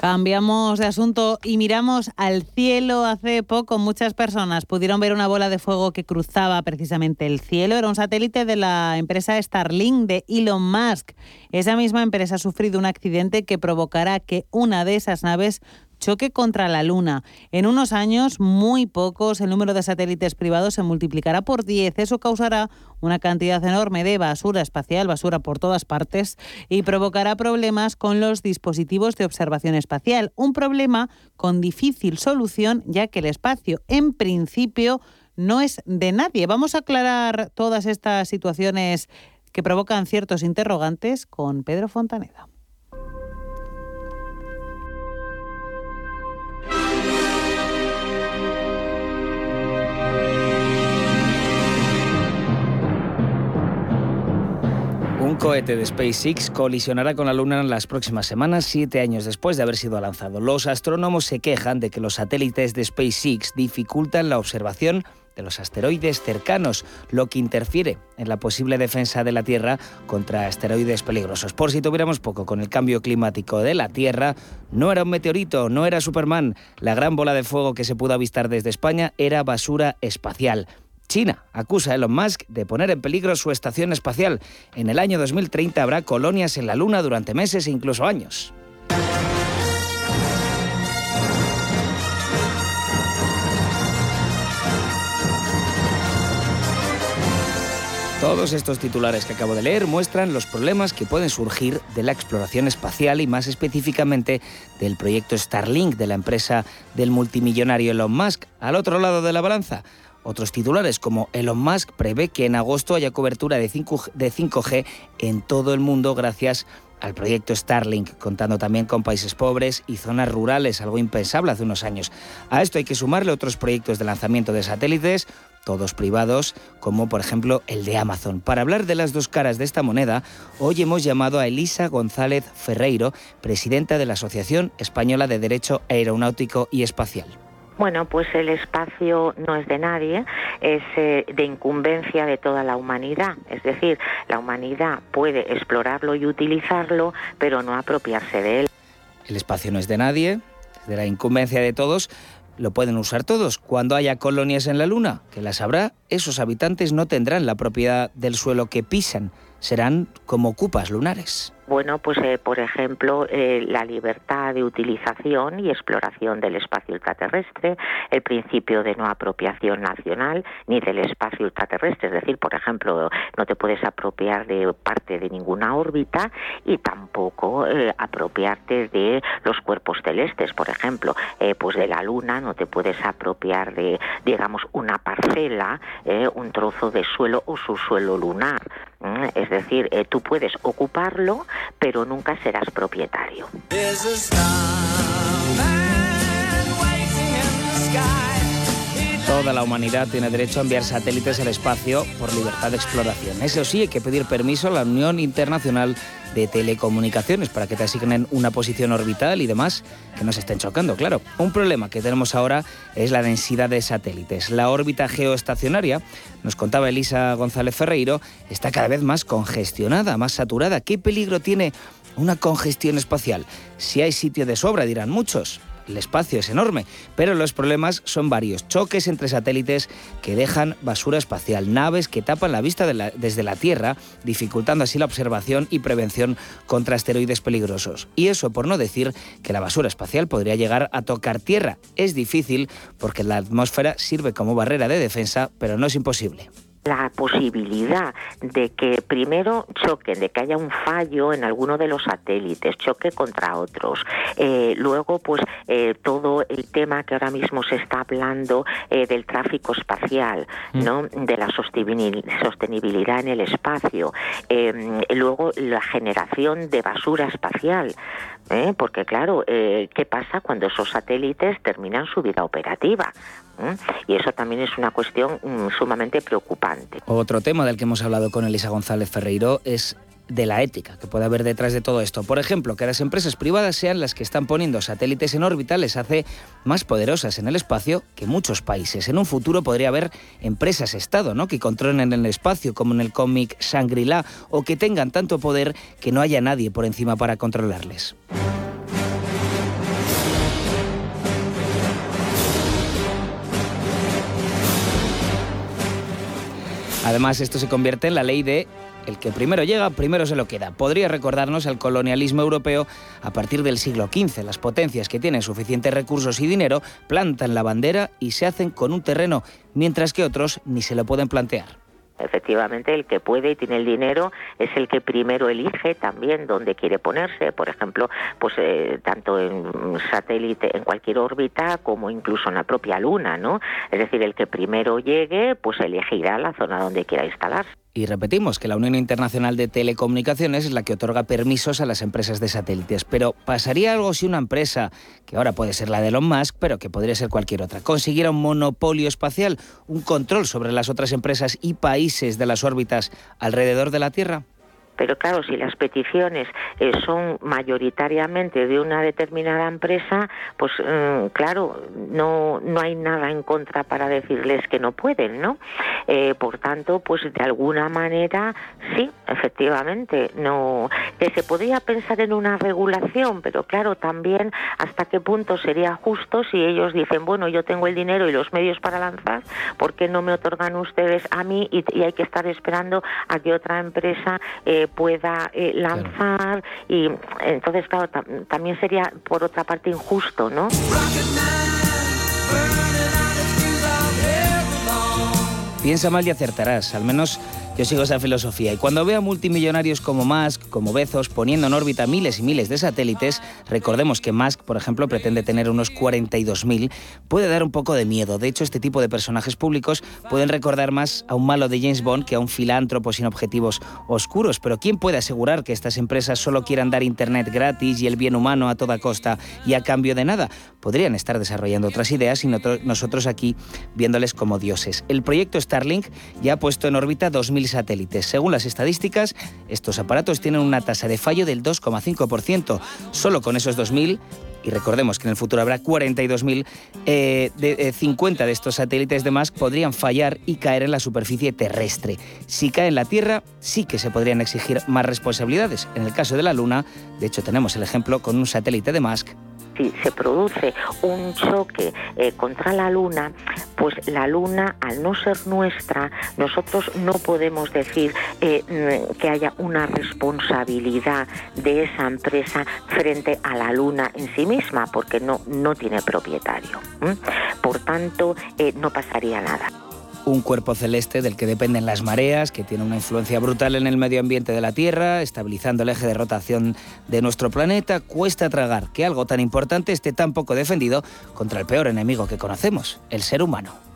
Cambiamos de asunto y miramos al cielo. Hace poco muchas personas pudieron ver una bola de fuego que cruzaba precisamente el cielo. Era un satélite de la empresa Starlink de Elon Musk. Esa misma empresa ha sufrido un accidente que provocará que una de esas naves choque contra la Luna. En unos años, muy pocos, el número de satélites privados se multiplicará por 10. Eso causará una cantidad enorme de basura espacial, basura por todas partes, y provocará problemas con los dispositivos de observación espacial. Un problema con difícil solución, ya que el espacio, en principio, no es de nadie. Vamos a aclarar todas estas situaciones que provocan ciertos interrogantes con Pedro Fontaneda. Cohete de SpaceX colisionará con la Luna en las próximas semanas, siete años después de haber sido lanzado. Los astrónomos se quejan de que los satélites de SpaceX dificultan la observación de los asteroides cercanos, lo que interfiere en la posible defensa de la Tierra contra asteroides peligrosos. Por si tuviéramos poco con el cambio climático de la Tierra, no era un meteorito, no era Superman. La gran bola de fuego que se pudo avistar desde España era basura espacial. China acusa a Elon Musk de poner en peligro su estación espacial. En el año 2030 habrá colonias en la Luna durante meses e incluso años. Todos estos titulares que acabo de leer muestran los problemas que pueden surgir de la exploración espacial y más específicamente del proyecto Starlink de la empresa del multimillonario Elon Musk. Al otro lado de la balanza, otros titulares como Elon Musk prevé que en agosto haya cobertura de 5G en todo el mundo gracias al proyecto Starlink, contando también con países pobres y zonas rurales, algo impensable hace unos años. A esto hay que sumarle otros proyectos de lanzamiento de satélites, todos privados, como por ejemplo el de Amazon. Para hablar de las dos caras de esta moneda, hoy hemos llamado a Elisa González Ferreiro, presidenta de la Asociación Española de Derecho Aeronáutico y Espacial. Bueno, pues el espacio no es de nadie, es eh, de incumbencia de toda la humanidad. Es decir, la humanidad puede explorarlo y utilizarlo, pero no apropiarse de él. El espacio no es de nadie, es de la incumbencia de todos, lo pueden usar todos. Cuando haya colonias en la Luna, que las habrá, esos habitantes no tendrán la propiedad del suelo que pisan, serán como cupas lunares. Bueno, pues eh, por ejemplo, eh, la libertad de utilización y exploración del espacio ultraterrestre, el principio de no apropiación nacional ni del espacio ultraterrestre, es decir, por ejemplo, no te puedes apropiar de parte de ninguna órbita y tampoco eh, apropiarte de los cuerpos celestes, por ejemplo, pues de la Luna no te puedes apropiar de, digamos, una parcela, un trozo de suelo o su suelo lunar. Es decir, tú puedes ocuparlo, pero nunca serás propietario. Toda la humanidad tiene derecho a enviar satélites al espacio por libertad de exploración. Eso sí, hay que pedir permiso a la Unión Internacional de Telecomunicaciones para que te asignen una posición orbital y demás que no se estén chocando, claro. Un problema que tenemos ahora es la densidad de satélites. La órbita geoestacionaria, nos contaba Elisa González Ferreiro, está cada vez más congestionada, más saturada. ¿Qué peligro tiene una congestión espacial? Si hay sitio de sobra, dirán muchos el espacio es enorme, pero los problemas son varios. Choques entre satélites que dejan basura espacial, naves que tapan la vista desde la Tierra, dificultando así la observación y prevención contra asteroides peligrosos. Y eso por no decir que la basura espacial podría llegar a tocar Tierra. Es difícil porque la atmósfera sirve como barrera de defensa, pero no es imposible la posibilidad de que primero choquen, de que haya un fallo en alguno de los satélites, choque contra otros. Eh, luego, pues eh, todo el tema que ahora mismo se está hablando eh, del tráfico espacial, mm. ¿no? De la sostenibilidad en el espacio. luego la generación de basura espacial. Porque claro, ¿qué pasa cuando esos satélites terminan su vida operativa? Y eso también es una cuestión mm, sumamente preocupante. Otro tema del que hemos hablado con Elisa González Ferreiro es de la ética que puede haber detrás de todo esto. Por ejemplo, que las empresas privadas sean las que están poniendo satélites en órbita les hace más poderosas en el espacio que muchos países. En un futuro podría haber empresas Estado ¿no? que controlen el espacio, como en el cómic Shangri-La, o que tengan tanto poder que no haya nadie por encima para controlarles. Además, esto se convierte en la ley de el que primero llega, primero se lo queda. Podría recordarnos al colonialismo europeo a partir del siglo XV. Las potencias que tienen suficientes recursos y dinero plantan la bandera y se hacen con un terreno, mientras que otros ni se lo pueden plantear. Efectivamente, el que puede y tiene el dinero es el que primero elige también dónde quiere ponerse. Por ejemplo, pues eh, tanto en satélite, en cualquier órbita, como incluso en la propia Luna, ¿no? Es decir, el que primero llegue, pues elegirá la zona donde quiera instalarse. Y repetimos que la Unión Internacional de Telecomunicaciones es la que otorga permisos a las empresas de satélites. Pero ¿pasaría algo si una empresa, que ahora puede ser la de Elon Musk, pero que podría ser cualquier otra, consiguiera un monopolio espacial, un control sobre las otras empresas y países de las órbitas alrededor de la Tierra? Pero claro, si las peticiones eh, son mayoritariamente de una determinada empresa, pues mm, claro, no, no hay nada en contra para decirles que no pueden, ¿no? Eh, por tanto, pues de alguna manera, sí, efectivamente, no. Que se podría pensar en una regulación, pero claro, también hasta qué punto sería justo si ellos dicen, bueno, yo tengo el dinero y los medios para lanzar, ¿por qué no me otorgan ustedes a mí y, hay que estar esperando a que otra empresa eh, pueda eh, lanzar y entonces claro también sería por otra parte injusto no Piensa mal y acertarás, al menos yo sigo esa filosofía y cuando veo a multimillonarios como Musk, como Bezos, poniendo en órbita miles y miles de satélites, recordemos que Musk, por ejemplo, pretende tener unos 42.000, puede dar un poco de miedo. De hecho, este tipo de personajes públicos pueden recordar más a un malo de James Bond que a un filántropo sin objetivos oscuros. Pero ¿quién puede asegurar que estas empresas solo quieran dar Internet gratis y el bien humano a toda costa y a cambio de nada? Podrían estar desarrollando otras ideas y nosotros aquí viéndoles como dioses. El proyecto Starlink ya ha puesto en órbita 2.000 satélites. Según las estadísticas, estos aparatos tienen una tasa de fallo del 2,5%. Solo con esos 2.000 y recordemos que en el futuro habrá 42.000, eh, de, 50 eh, de estos satélites de Musk podrían fallar y caer en la superficie terrestre. Si cae en la Tierra, sí que se podrían exigir más responsabilidades. En el caso de la Luna, de hecho tenemos el ejemplo con un satélite de Musk si se produce un choque eh, contra la Luna, pues la Luna, al no ser nuestra, nosotros no podemos decir eh, que haya una responsabilidad de esa empresa frente a la Luna en sí misma, porque no, no tiene propietario. Por tanto, eh, no pasaría nada un cuerpo celeste del que dependen las mareas, que tiene una influencia brutal en el medio ambiente de la Tierra, estabilizando el eje de rotación de nuestro planeta, cuesta tragar que algo tan importante esté tan poco defendido contra el peor enemigo que conocemos, el ser humano.